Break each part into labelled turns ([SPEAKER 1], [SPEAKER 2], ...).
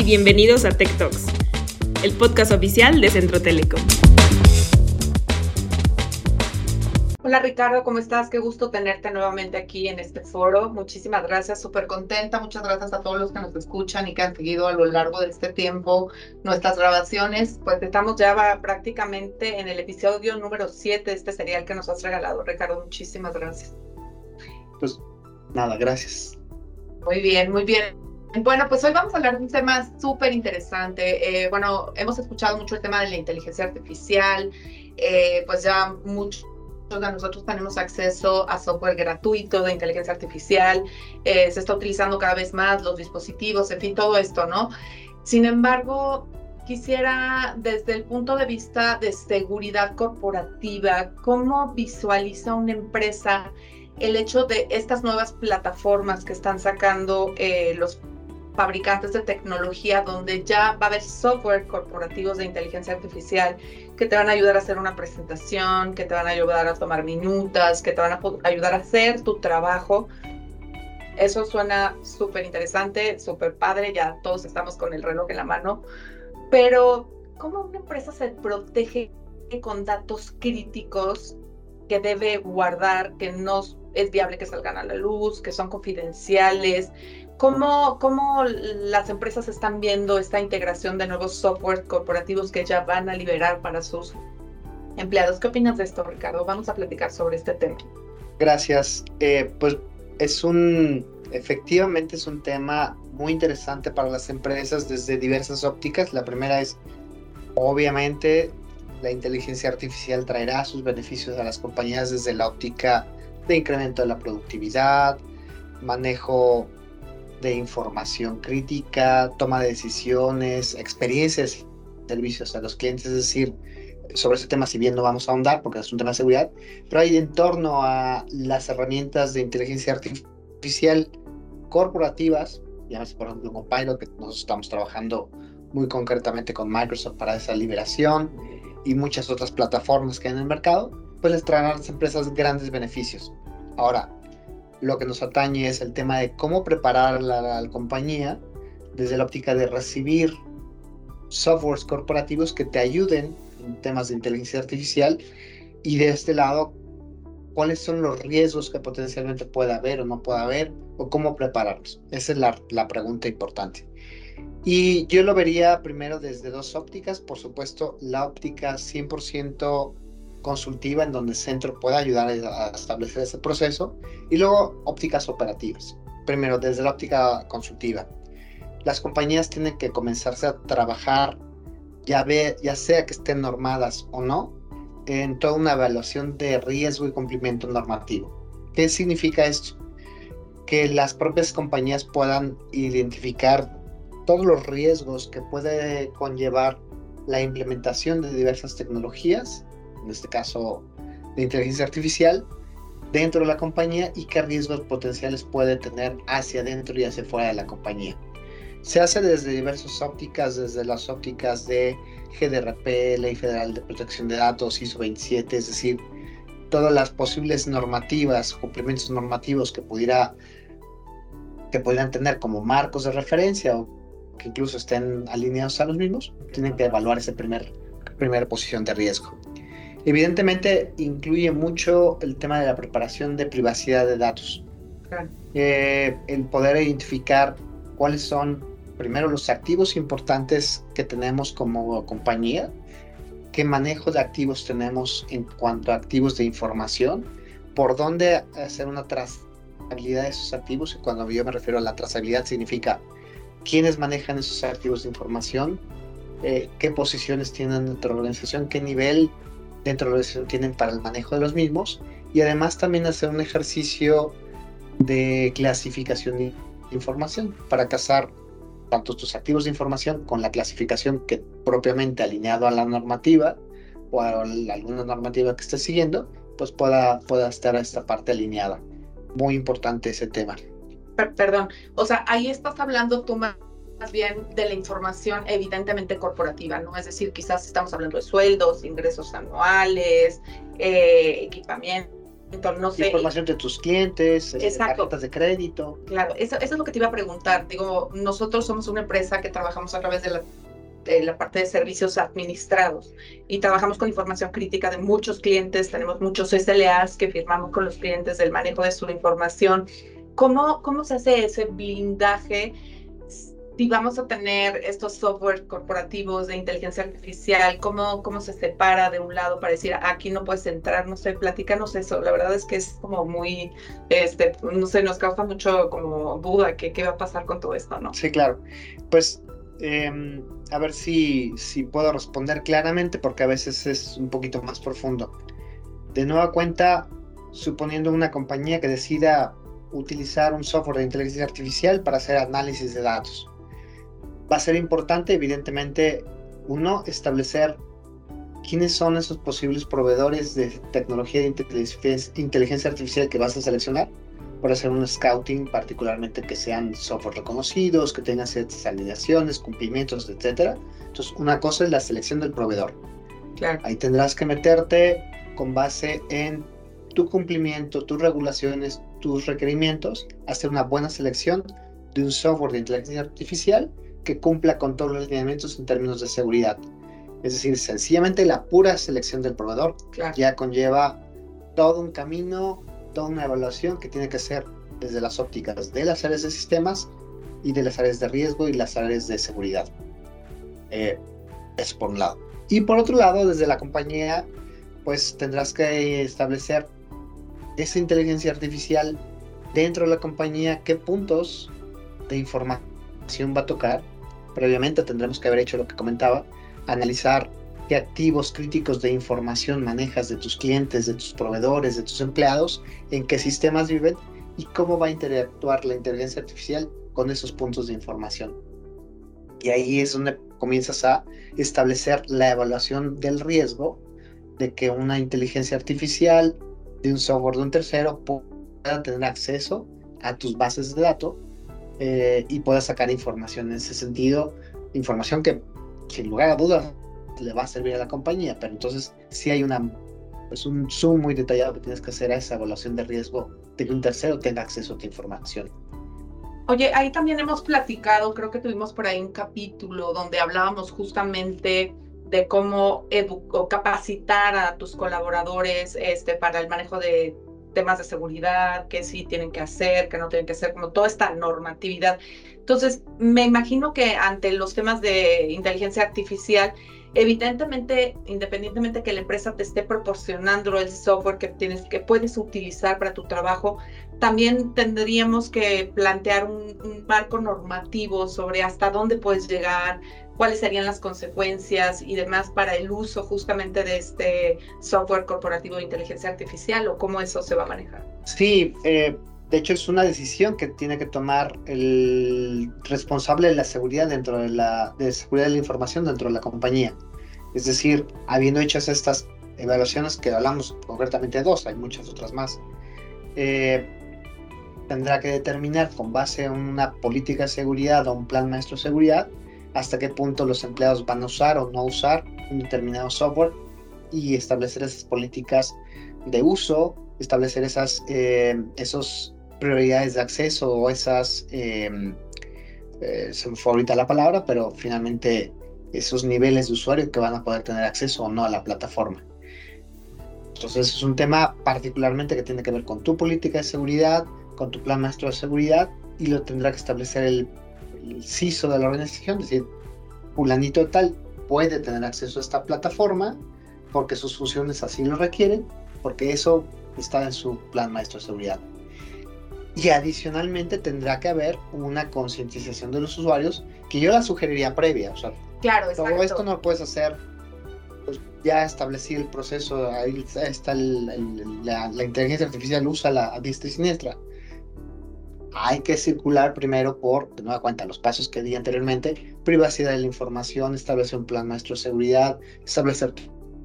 [SPEAKER 1] y bienvenidos a Tech Talks, el podcast oficial de Centro Telecom.
[SPEAKER 2] Hola Ricardo, ¿cómo estás? Qué gusto tenerte nuevamente aquí en este foro. Muchísimas gracias, súper contenta. Muchas gracias a todos los que nos escuchan y que han seguido a lo largo de este tiempo nuestras grabaciones. Pues estamos ya prácticamente en el episodio número 7 de este serial que nos has regalado. Ricardo, muchísimas gracias.
[SPEAKER 3] Pues nada, gracias.
[SPEAKER 2] Muy bien, muy bien. Bueno, pues hoy vamos a hablar de un tema súper interesante. Eh, bueno, hemos escuchado mucho el tema de la inteligencia artificial, eh, pues ya muchos de nosotros tenemos acceso a software gratuito de inteligencia artificial, eh, se está utilizando cada vez más los dispositivos, en fin, todo esto, ¿no? Sin embargo, quisiera desde el punto de vista de seguridad corporativa, ¿cómo visualiza una empresa el hecho de estas nuevas plataformas que están sacando eh, los fabricantes de tecnología donde ya va a haber software corporativos de inteligencia artificial que te van a ayudar a hacer una presentación, que te van a ayudar a tomar minutas, que te van a ayudar a hacer tu trabajo. Eso suena súper interesante, súper padre, ya todos estamos con el reloj en la mano, pero ¿cómo una empresa se protege con datos críticos que debe guardar, que no es viable que salgan a la luz, que son confidenciales, ¿Cómo, ¿Cómo las empresas están viendo esta integración de nuevos software corporativos que ya van a liberar para sus empleados? ¿Qué opinas de esto, Ricardo? Vamos a platicar sobre este tema.
[SPEAKER 3] Gracias. Eh, pues es un, efectivamente es un tema muy interesante para las empresas desde diversas ópticas. La primera es, obviamente, la inteligencia artificial traerá sus beneficios a las compañías desde la óptica de incremento de la productividad, manejo de información crítica, toma de decisiones, experiencias, servicios a los clientes, es decir, sobre ese tema, si bien no vamos a ahondar porque es un tema de seguridad, pero hay en torno a las herramientas de inteligencia artificial corporativas, llámese por ejemplo Copilot, que nosotros estamos trabajando muy concretamente con Microsoft para esa liberación y muchas otras plataformas que hay en el mercado, pues les traerán a las empresas grandes beneficios. Ahora, lo que nos atañe es el tema de cómo preparar la, la compañía desde la óptica de recibir softwares corporativos que te ayuden en temas de inteligencia artificial y de este lado cuáles son los riesgos que potencialmente pueda haber o no pueda haber o cómo prepararlos. Esa es la, la pregunta importante. Y yo lo vería primero desde dos ópticas, por supuesto, la óptica 100% consultiva en donde el centro pueda ayudar a establecer ese proceso y luego ópticas operativas. Primero, desde la óptica consultiva. Las compañías tienen que comenzarse a trabajar, ya, ve, ya sea que estén normadas o no, en toda una evaluación de riesgo y cumplimiento normativo. ¿Qué significa esto? Que las propias compañías puedan identificar todos los riesgos que puede conllevar la implementación de diversas tecnologías en este caso de inteligencia artificial, dentro de la compañía y qué riesgos potenciales puede tener hacia adentro y hacia fuera de la compañía. Se hace desde diversas ópticas, desde las ópticas de GDRP, Ley Federal de Protección de Datos, ISO 27, es decir, todas las posibles normativas, cumplimientos normativos que pudiera que pudieran tener como marcos de referencia o que incluso estén alineados a los mismos, tienen que evaluar esa primer, primera posición de riesgo. Evidentemente incluye mucho el tema de la preparación de privacidad de datos. Eh, el poder identificar cuáles son primero los activos importantes que tenemos como compañía, qué manejo de activos tenemos en cuanto a activos de información, por dónde hacer una trazabilidad de esos activos. Cuando yo me refiero a la trazabilidad significa quiénes manejan esos activos de información, eh, qué posiciones tienen dentro de la organización, qué nivel dentro de lo tienen para el manejo de los mismos y además también hacer un ejercicio de clasificación de información para casar tanto tus activos de información con la clasificación que propiamente alineado a la normativa o a alguna normativa que estés siguiendo, pues pueda, pueda estar esta parte alineada. Muy importante ese tema.
[SPEAKER 2] Perdón, o sea, ahí estás hablando tú más bien de la información evidentemente corporativa, ¿no? Es decir, quizás estamos hablando de sueldos, ingresos anuales, eh, equipamiento, no sé.
[SPEAKER 3] Información de tus clientes, este, tarjetas de crédito.
[SPEAKER 2] Claro, eso, eso, es lo que te iba a preguntar. Digo, nosotros somos una empresa que trabajamos a través de la, de la parte de servicios administrados y trabajamos con información crítica de muchos clientes. Tenemos muchos SLAs que firmamos con los clientes del manejo de su información. ¿Cómo, cómo se hace ese blindaje? Si vamos a tener estos software corporativos de inteligencia artificial, ¿cómo, cómo se separa de un lado para decir, aquí no puedes entrar? No sé, platícanos eso. La verdad es que es como muy, este, no sé, nos causa mucho como duda que qué va a pasar con todo esto, ¿no?
[SPEAKER 3] Sí, claro. Pues em, a ver si, si puedo responder claramente porque a veces es un poquito más profundo. De nueva cuenta, suponiendo una compañía que decida utilizar un software de inteligencia artificial para hacer análisis de datos va a ser importante, evidentemente, uno, establecer quiénes son esos posibles proveedores de tecnología de inteligencia artificial que vas a seleccionar para hacer un scouting, particularmente que sean software reconocidos, que tengan ciertas alineaciones, cumplimientos, etc. Entonces, una cosa es la selección del proveedor.
[SPEAKER 2] Claro.
[SPEAKER 3] Ahí tendrás que meterte con base en tu cumplimiento, tus regulaciones, tus requerimientos, hacer una buena selección de un software de inteligencia artificial que cumpla con todos los lineamientos en términos de seguridad. Es decir, sencillamente la pura selección del proveedor ya conlleva todo un camino, toda una evaluación que tiene que ser desde las ópticas de las áreas de sistemas y de las áreas de riesgo y las áreas de seguridad. Eh, es por un lado. Y por otro lado, desde la compañía, pues tendrás que establecer esa inteligencia artificial dentro de la compañía, qué puntos de información va a tocar Previamente tendremos que haber hecho lo que comentaba, analizar qué activos críticos de información manejas de tus clientes, de tus proveedores, de tus empleados, en qué sistemas viven y cómo va a interactuar la inteligencia artificial con esos puntos de información. Y ahí es donde comienzas a establecer la evaluación del riesgo de que una inteligencia artificial de un software de un tercero pueda tener acceso a tus bases de datos eh, y pueda sacar información en ese sentido, información que sin lugar a dudas le va a servir a la compañía, pero entonces sí hay una, pues un zoom muy detallado que tienes que hacer a esa evaluación de riesgo de que un tercero tenga acceso a tu información.
[SPEAKER 2] Oye, ahí también hemos platicado, creo que tuvimos por ahí un capítulo donde hablábamos justamente de cómo capacitar a tus colaboradores este, para el manejo de temas de seguridad, qué sí tienen que hacer, qué no tienen que hacer, como toda esta normatividad. Entonces, me imagino que ante los temas de inteligencia artificial, evidentemente, independientemente que la empresa te esté proporcionando el software que tienes, que puedes utilizar para tu trabajo, también tendríamos que plantear un, un marco normativo sobre hasta dónde puedes llegar, cuáles serían las consecuencias y demás para el uso justamente de este software corporativo de inteligencia artificial o cómo eso se va a manejar.
[SPEAKER 3] Sí, eh, de hecho es una decisión que tiene que tomar el responsable de la seguridad dentro de la de seguridad de la información dentro de la compañía. Es decir, habiendo hecho estas evaluaciones que hablamos concretamente de dos, hay muchas otras más. Eh, tendrá que determinar con base en una política de seguridad o un plan maestro de seguridad hasta qué punto los empleados van a usar o no usar un determinado software y establecer esas políticas de uso, establecer esas eh, esos prioridades de acceso o esas, em, eh, se me fue ahorita la palabra, pero finalmente esos niveles de usuario que van a poder tener acceso o no a la plataforma. Entonces es un tema particularmente que tiene que ver con tu política de seguridad, con tu plan maestro de seguridad y lo tendrá que establecer el el CISO de la organización, es decir, fulanito tal puede tener acceso a esta plataforma porque sus funciones así lo requieren, porque eso está en su plan maestro de seguridad. Y adicionalmente tendrá que haber una concientización de los usuarios que yo la sugeriría previa. O sea,
[SPEAKER 2] claro,
[SPEAKER 3] todo esto no lo puedes hacer, pues ya establecí el proceso, ahí está la, la, inteligencia artificial usa la a diestra y siniestra hay que circular primero por, de nueva cuenta, los pasos que di anteriormente, privacidad de la información, establecer un plan maestro de seguridad, establecer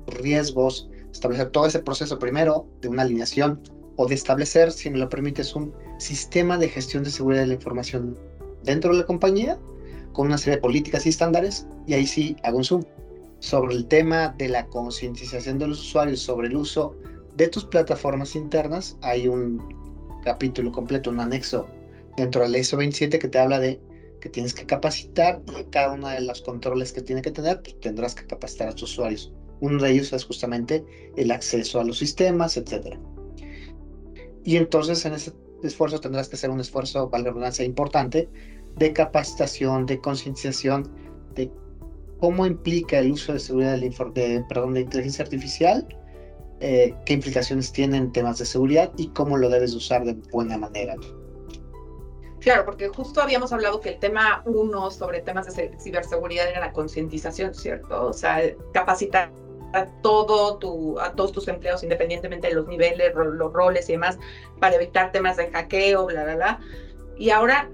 [SPEAKER 3] riesgos, establecer todo ese proceso primero de una alineación o de establecer, si me lo permites, un sistema de gestión de seguridad de la información dentro de la compañía con una serie de políticas y estándares y ahí sí hago un zoom sobre el tema de la concientización de los usuarios sobre el uso de tus plataformas internas. Hay un capítulo completo, un anexo dentro del ISO 27 que te habla de que tienes que capacitar cada uno de los controles que tiene que tener, pues, tendrás que capacitar a tus usuarios. Uno de ellos es justamente el acceso a los sistemas, etc. Y entonces en ese esfuerzo tendrás que hacer un esfuerzo, valga redundancia, importante de capacitación, de concienciación, de cómo implica el uso de seguridad de, perdón, de inteligencia artificial, eh, qué implicaciones tiene en temas de seguridad y cómo lo debes usar de buena manera.
[SPEAKER 2] Claro, porque justo habíamos hablado que el tema uno sobre temas de ciberseguridad era la concientización, ¿cierto? O sea, capacitar a, todo tu, a todos tus empleados, independientemente de los niveles, los roles y demás, para evitar temas de hackeo, bla, bla, bla. Y ahora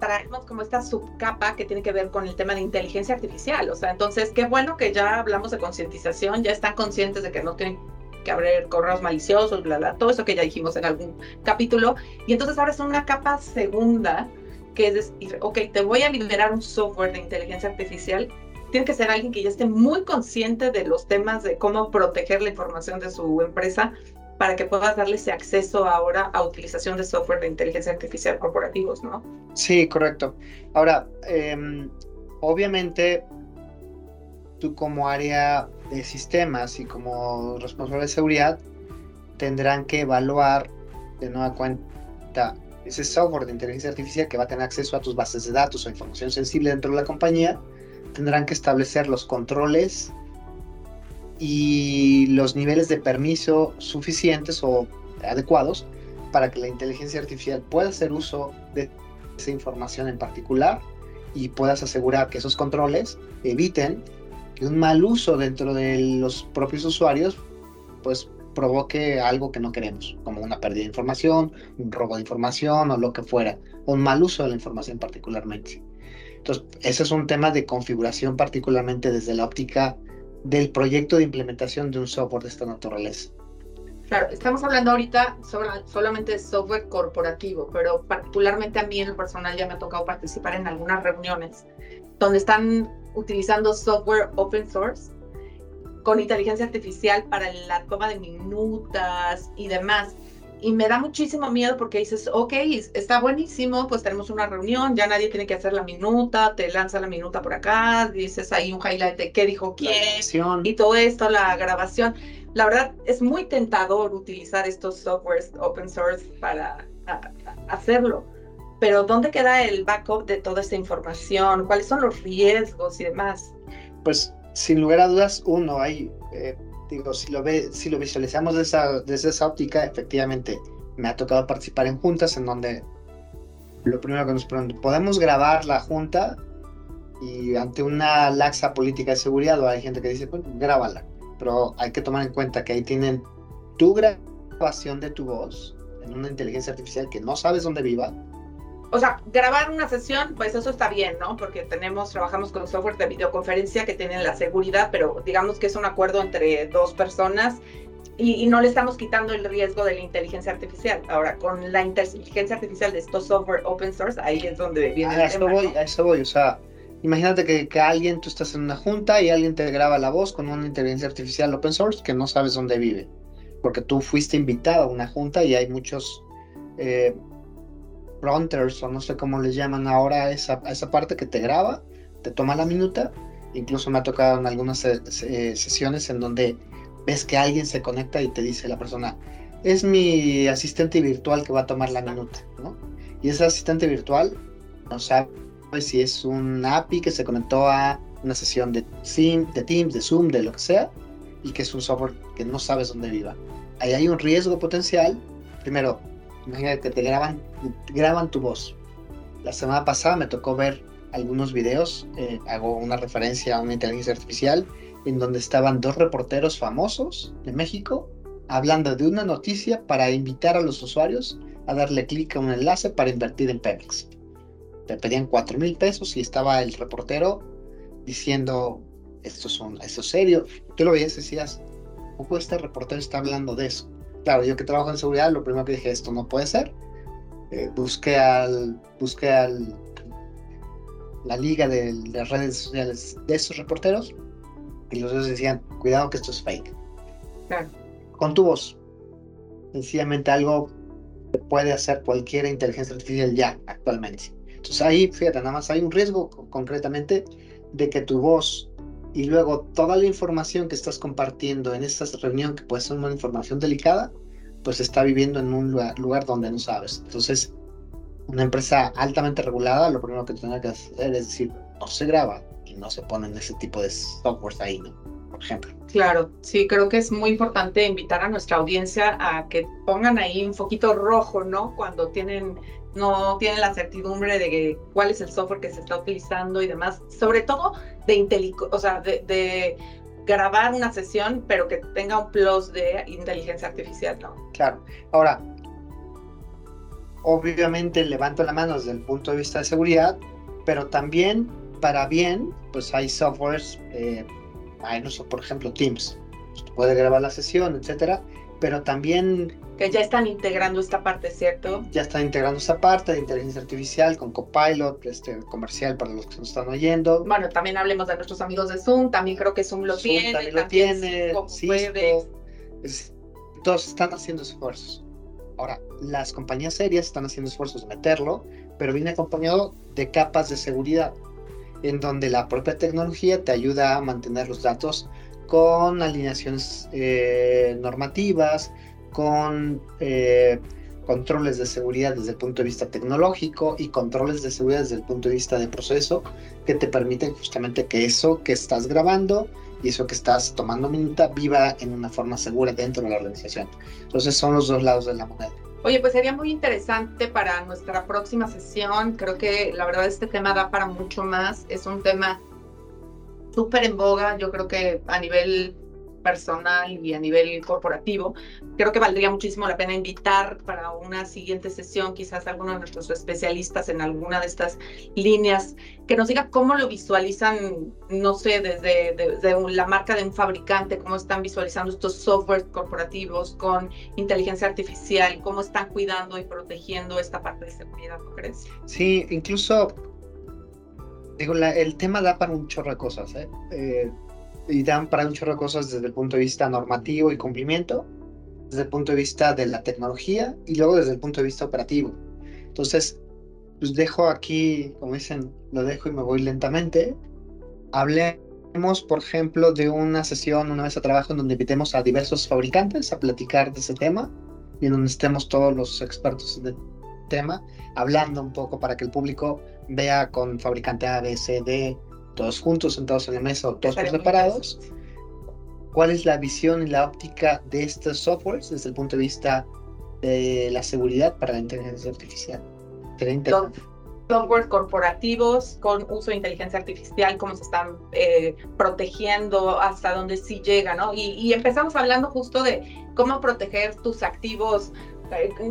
[SPEAKER 2] traemos como esta subcapa que tiene que ver con el tema de inteligencia artificial. O sea, entonces, qué bueno que ya hablamos de concientización, ya están conscientes de que no tienen que abrir correos maliciosos, bla, bla, todo eso que ya dijimos en algún capítulo. Y entonces ahora es una capa segunda que es ok, te voy a liberar un software de inteligencia artificial. Tiene que ser alguien que ya esté muy consciente de los temas de cómo proteger la información de su empresa para que puedas darle ese acceso ahora a utilización de software de inteligencia artificial corporativos, ¿no?
[SPEAKER 3] Sí, correcto. Ahora, em, obviamente tú como área de sistemas y como responsable de seguridad tendrán que evaluar de nueva cuenta ese software de inteligencia artificial que va a tener acceso a tus bases de datos o información sensible dentro de la compañía, tendrán que establecer los controles y los niveles de permiso suficientes o adecuados para que la inteligencia artificial pueda hacer uso de esa información en particular y puedas asegurar que esos controles eviten que un mal uso dentro de los propios usuarios pues provoque algo que no queremos, como una pérdida de información, un robo de información o lo que fuera, un mal uso de la información particularmente. Entonces, ese es un tema de configuración particularmente desde la óptica del proyecto de implementación de un software de esta naturaleza.
[SPEAKER 2] Claro, estamos hablando ahorita sobre, solamente de software corporativo, pero particularmente a mí en lo personal ya me ha tocado participar en algunas reuniones donde están utilizando software open source con inteligencia artificial para la toma de minutas y demás. Y me da muchísimo miedo porque dices, ok, está buenísimo, pues tenemos una reunión, ya nadie tiene que hacer la minuta, te lanza la minuta por acá, dices ahí un highlight de qué dijo quién y todo esto, la grabación. La verdad es muy tentador utilizar estos softwares open source para hacerlo pero ¿dónde queda el backup de toda esta información? ¿Cuáles son los riesgos y demás?
[SPEAKER 3] Pues sin lugar a dudas, uno, hay, eh, digo, si lo, ve, si lo visualizamos esa, desde esa óptica, efectivamente, me ha tocado participar en juntas en donde lo primero que nos preguntan, ¿podemos grabar la junta? Y ante una laxa política de seguridad, o hay gente que dice, pues grábala. Pero hay que tomar en cuenta que ahí tienen tu grabación de tu voz en una inteligencia artificial que no sabes dónde viva,
[SPEAKER 2] o sea, grabar una sesión, pues eso está bien, ¿no? Porque tenemos, trabajamos con software de videoconferencia que tienen la seguridad, pero digamos que es un acuerdo entre dos personas y, no le estamos quitando el riesgo de la inteligencia artificial. Ahora, con la inteligencia artificial de estos software open source, ahí es donde viene
[SPEAKER 3] a eso voy, A eso voy, o sea, imagínate que, que, alguien, tú estás en una junta y alguien te graba la voz con una inteligencia artificial open source que no sabes dónde vive, porque tú fuiste invitado a una junta y hay muchos... Eh, prompters o no sé cómo les llaman ahora esa, esa parte que te graba, te toma la minuta. Incluso me ha tocado en algunas sesiones en donde ves que alguien se conecta y te dice la persona, es mi asistente virtual que va a tomar la minuta, ¿no? Y ese asistente virtual no sabe si es un API que se conectó a una sesión de, Sim, de Teams, de Zoom, de lo que sea, y que es un software que no sabes dónde viva. Ahí hay un riesgo potencial, primero, Imagínate que te graban, graban tu voz. La semana pasada me tocó ver algunos videos, eh, hago una referencia a una inteligencia artificial, en donde estaban dos reporteros famosos de México hablando de una noticia para invitar a los usuarios a darle clic a un enlace para invertir en Pemex. Te pedían cuatro mil pesos y estaba el reportero diciendo, esto, son, esto es serio. Tú lo veías y decías, ¿cómo este reportero está hablando de eso? Claro, yo que trabajo en seguridad, lo primero que dije, esto no puede ser. Eh, busqué al, busqué al, la liga de, las redes sociales de estos reporteros y los dos decían, cuidado que esto es fake. con tu voz. Sencillamente algo que puede hacer cualquier inteligencia artificial ya actualmente. Entonces ahí, fíjate, nada más hay un riesgo concretamente de que tu voz y luego toda la información que estás compartiendo en esta reunión, que puede ser una información delicada, pues está viviendo en un lugar, lugar donde no sabes. Entonces, una empresa altamente regulada, lo primero que tiene que hacer es decir, no se graba y no se ponen ese tipo de softwares ahí, ¿no? Por ejemplo.
[SPEAKER 2] Claro, sí, creo que es muy importante invitar a nuestra audiencia a que pongan ahí un foquito rojo, ¿no? Cuando tienen no tienen la certidumbre de cuál es el software que se está utilizando y demás, sobre todo de, o sea, de, grabar una sesión, pero que tenga un plus de inteligencia artificial, ¿no?
[SPEAKER 3] Claro. Ahora, obviamente levanto la mano desde el punto de vista de seguridad, pero también para bien, pues hay softwares, eh, por ejemplo, Teams, puede grabar la sesión, etcétera, pero también...
[SPEAKER 2] Que ya están integrando esta parte, ¿cierto?
[SPEAKER 3] Ya están integrando esta parte de inteligencia artificial con Copilot, este comercial para los que nos están oyendo.
[SPEAKER 2] Bueno, también hablemos de nuestros amigos de Zoom, también creo que Zoom lo tiene.
[SPEAKER 3] También lo tiene, sí, todos están haciendo esfuerzos. Ahora, las compañías serias están haciendo esfuerzos de meterlo, pero viene acompañado de capas de seguridad, en donde la propia tecnología te ayuda a mantener los datos con alineaciones eh, normativas, con eh, controles de seguridad desde el punto de vista tecnológico y controles de seguridad desde el punto de vista de proceso que te permiten justamente que eso que estás grabando y eso que estás tomando minuta viva en una forma segura dentro de la organización. Entonces son los dos lados de la moneda.
[SPEAKER 2] Oye, pues sería muy interesante para nuestra próxima sesión. Creo que la verdad este tema da para mucho más. Es un tema súper en boga. Yo creo que a nivel personal y a nivel corporativo. Creo que valdría muchísimo la pena invitar para una siguiente sesión quizás a alguno de nuestros especialistas en alguna de estas líneas que nos diga cómo lo visualizan, no sé, desde, la marca de un fabricante, cómo están visualizando estos softwares corporativos con inteligencia artificial, cómo están cuidando y protegiendo esta parte de seguridad, ¿no crees?
[SPEAKER 3] Sí, incluso digo, el tema da para un chorro de cosas. ¿eh? eh y dan para un chorro de cosas desde el punto de vista normativo y cumplimiento, desde el punto de vista de la tecnología y luego desde el punto de vista operativo. Entonces, pues dejo aquí, como dicen, lo dejo y me voy lentamente. Hablemos, por ejemplo, de una sesión, una mesa de trabajo en donde invitemos a diversos fabricantes a platicar de ese tema y en donde estemos todos los expertos en el tema, hablando un poco para que el público vea con fabricante A, B, C, D, todos juntos, sentados en la mesa o todos separados, cuál es la visión y la óptica de estos softwares desde el punto de vista de la seguridad para la inteligencia artificial.
[SPEAKER 2] Softwares corporativos con uso de inteligencia artificial, cómo se están eh, protegiendo, hasta dónde sí llega, ¿no? Y, y empezamos hablando justo de cómo proteger tus activos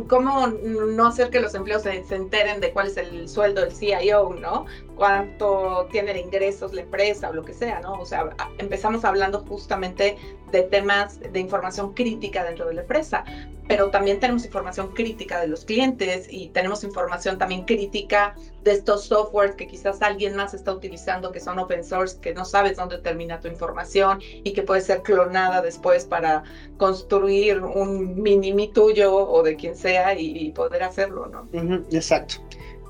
[SPEAKER 2] cómo no hacer que los empleados se, enteren de cuál es el sueldo del CIO, ¿no? Cuánto tiene de ingresos la empresa o lo que sea, ¿no? O sea, empezamos hablando justamente de temas de información crítica dentro de la empresa, pero también tenemos información crítica de los clientes y tenemos información también crítica de estos softwares que quizás alguien más está utilizando, que son open source, que no sabes dónde termina tu información y que puede ser clonada después para construir un mini tuyo o de quien sea y, poder hacerlo, ¿no?
[SPEAKER 3] exacto.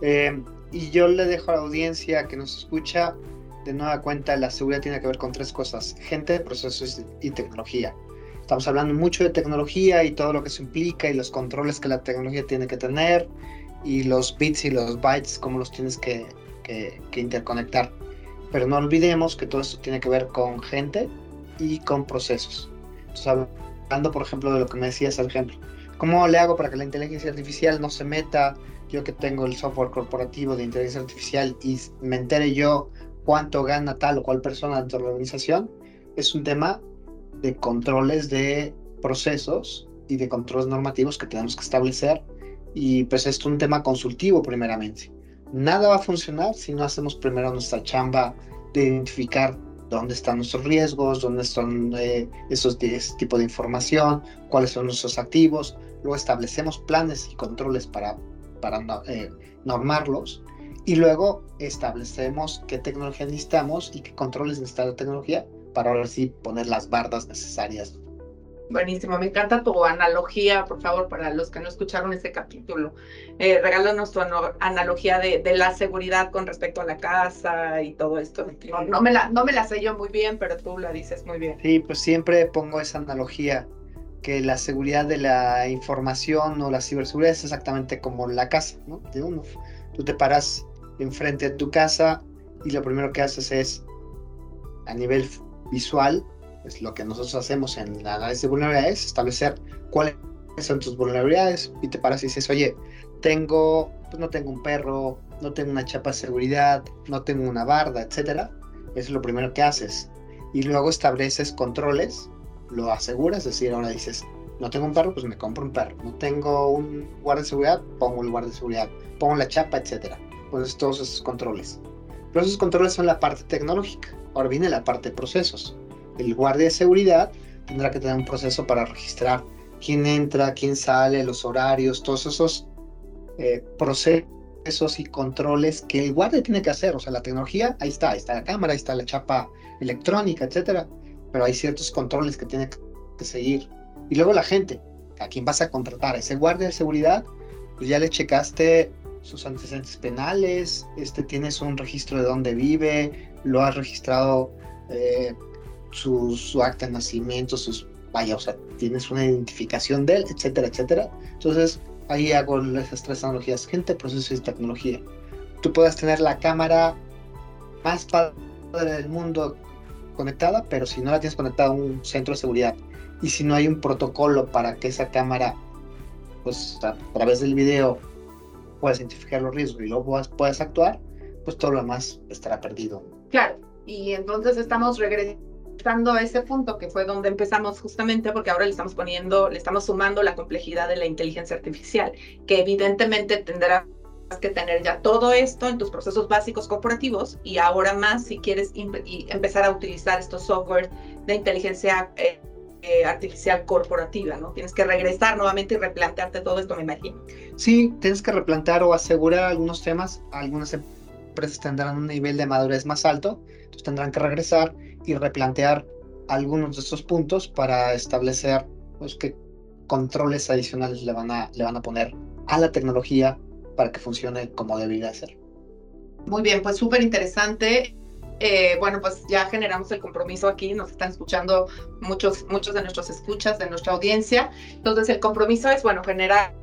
[SPEAKER 3] Eh, y yo le dejo a la audiencia que nos escucha de nueva cuenta, la seguridad tiene que ver con tres cosas, gente, procesos y tecnología. Estamos hablando mucho de tecnología y todo lo que se implica y los controles que la tecnología tiene que tener y los bits y los bytes, cómo los tienes que, que, interconectar. Pero no olvidemos que todo esto tiene que ver con gente y con procesos. Entonces, hablando, por ejemplo, de lo que me decías al ejemplo, ¿cómo le hago para que la inteligencia artificial no se meta? Yo que tengo el software corporativo de inteligencia artificial y me entere yo cuánto gana tal o cual persona dentro de la organización, es un tema de controles de procesos y de controles normativos que tenemos que establecer. Y pues es un tema consultivo primeramente. Nada va a funcionar si no hacemos primero nuestra chamba de identificar dónde están nuestros riesgos, dónde están eh, esos ese tipo de información, cuáles son nuestros activos. Luego establecemos planes y controles para, para eh, normarlos y luego establecemos qué tecnología necesitamos y qué controles necesita la tecnología para ahora sí poner las bardas necesarias
[SPEAKER 2] Buenísimo, me encanta tu analogía, por favor, para los que no escucharon este capítulo. Eh, regálanos tu analogía de, la seguridad con respecto a la casa y todo esto. No, me la, no me la sé yo muy bien, pero tú la dices muy bien.
[SPEAKER 3] Sí, pues siempre pongo esa analogía, que la seguridad de la información o la ciberseguridad es exactamente como la casa, ¿no? De uno. Tú te paras enfrente de tu casa y lo primero que haces es, a nivel visual, es lo que nosotros hacemos en la análisis de vulnerabilidades, establecer cuáles son tus vulnerabilidades y te paras y dices, oye, tengo, pues no tengo un perro, no tengo una chapa de seguridad, no tengo una barda, etcétera. Eso es lo primero que haces. Y luego estableces controles, lo aseguras, es decir, ahora dices, no tengo un perro, pues me compro un perro. No tengo un guardia de seguridad, pongo el guardia de seguridad, pongo la chapa, etcétera. Pues todos esos controles. Pero esos controles son la parte tecnológica. Ahora viene la parte de procesos el guardia de seguridad tendrá que tener un proceso para registrar quién entra, quién sale, los horarios, todos esos eh, procesos y controles que el guardia tiene que hacer. O sea, la tecnología, ahí está, ahí está la cámara, ahí está la chapa electrónica, etcétera. Pero hay ciertos controles que tiene que seguir. Y luego la gente, a quien vas a contratar, ese guardia de seguridad, pues ya le checaste sus antecedentes penales, este, tienes un registro de dónde vive, lo has registrado eh, su, acta de nacimiento, sus, vaya, o sea, tienes una identificación de él, etcétera, etcétera. Entonces, ahí hago esas tres analogías, gente, procesos y tecnología. Tú puedes tener la cámara más padre del mundo conectada, pero si no la tienes conectada a un centro de seguridad y si no hay un protocolo para que esa cámara, pues a través del video, puedas identificar los riesgos y luego puedas, puedas actuar, pues todo lo demás estará perdido.
[SPEAKER 2] Claro, y entonces estamos regresando a ese punto que fue donde empezamos justamente porque ahora le estamos poniendo, le estamos sumando la complejidad de la inteligencia artificial, que evidentemente tendrás que tener ya todo esto en tus procesos básicos corporativos y ahora más si quieres empezar a utilizar estos software de inteligencia eh, eh, artificial corporativa, ¿no? Tienes que regresar nuevamente y replantearte todo esto, me imagino.
[SPEAKER 3] Sí, tienes que replantear o asegurar algunos temas. Algunas empresas tendrán un nivel de madurez más alto, entonces tendrán que regresar y replantear algunos de estos puntos para establecer pues, qué controles adicionales le van, a, le van a poner a la tecnología para que funcione como debería ser.
[SPEAKER 2] Muy bien, pues súper interesante. Eh, bueno, pues ya generamos el compromiso aquí, nos están escuchando muchos, muchos de nuestros escuchas, de nuestra audiencia. Entonces, el compromiso es, bueno, generar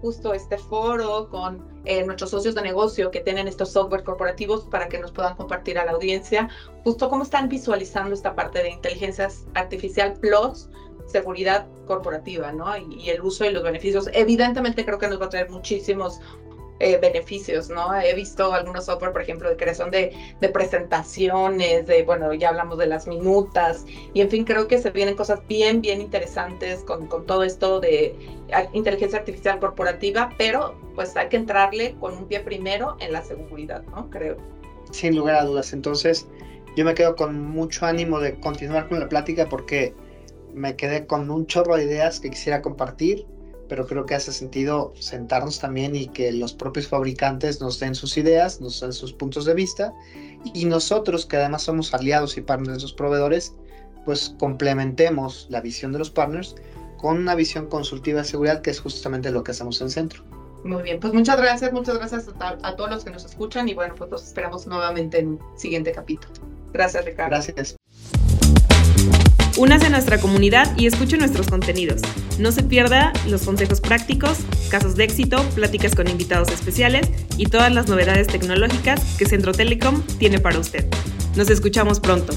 [SPEAKER 2] justo este foro con eh, nuestros socios de negocio que tienen estos software corporativos para que nos puedan compartir a la audiencia justo cómo están visualizando esta parte de inteligencia artificial plus seguridad corporativa, ¿no? Y, y, el uso y los beneficios. Evidentemente creo que nos va a traer muchísimos eh, beneficios, ¿no? He visto algunos software, por ejemplo, de creación de, de, presentaciones, de, bueno, ya hablamos de las minutas, y en fin, creo que se vienen cosas bien, bien interesantes con, con todo esto de inteligencia artificial corporativa, pero pues hay que entrarle con un pie primero en la seguridad, ¿no? Creo.
[SPEAKER 3] Sin lugar a dudas. Entonces, yo me quedo con mucho ánimo de continuar con la plática porque me quedé con un chorro de ideas que quisiera compartir pero creo que hace sentido sentarnos también y que los propios fabricantes nos den sus ideas, nos den sus puntos de vista y nosotros que además somos aliados y partners de esos proveedores, pues complementemos la visión de los partners con una visión consultiva de seguridad que es justamente lo que hacemos en Centro.
[SPEAKER 2] Muy bien, pues muchas gracias, muchas gracias a, a todos los que nos escuchan y bueno, pues los esperamos nuevamente en un siguiente capítulo. Gracias, Ricardo.
[SPEAKER 3] Gracias.
[SPEAKER 1] Únase a nuestra comunidad y escuche nuestros contenidos. No se pierda los consejos prácticos, casos de éxito, pláticas con invitados especiales y todas las novedades tecnológicas que Centro Telecom tiene para usted. Nos escuchamos pronto.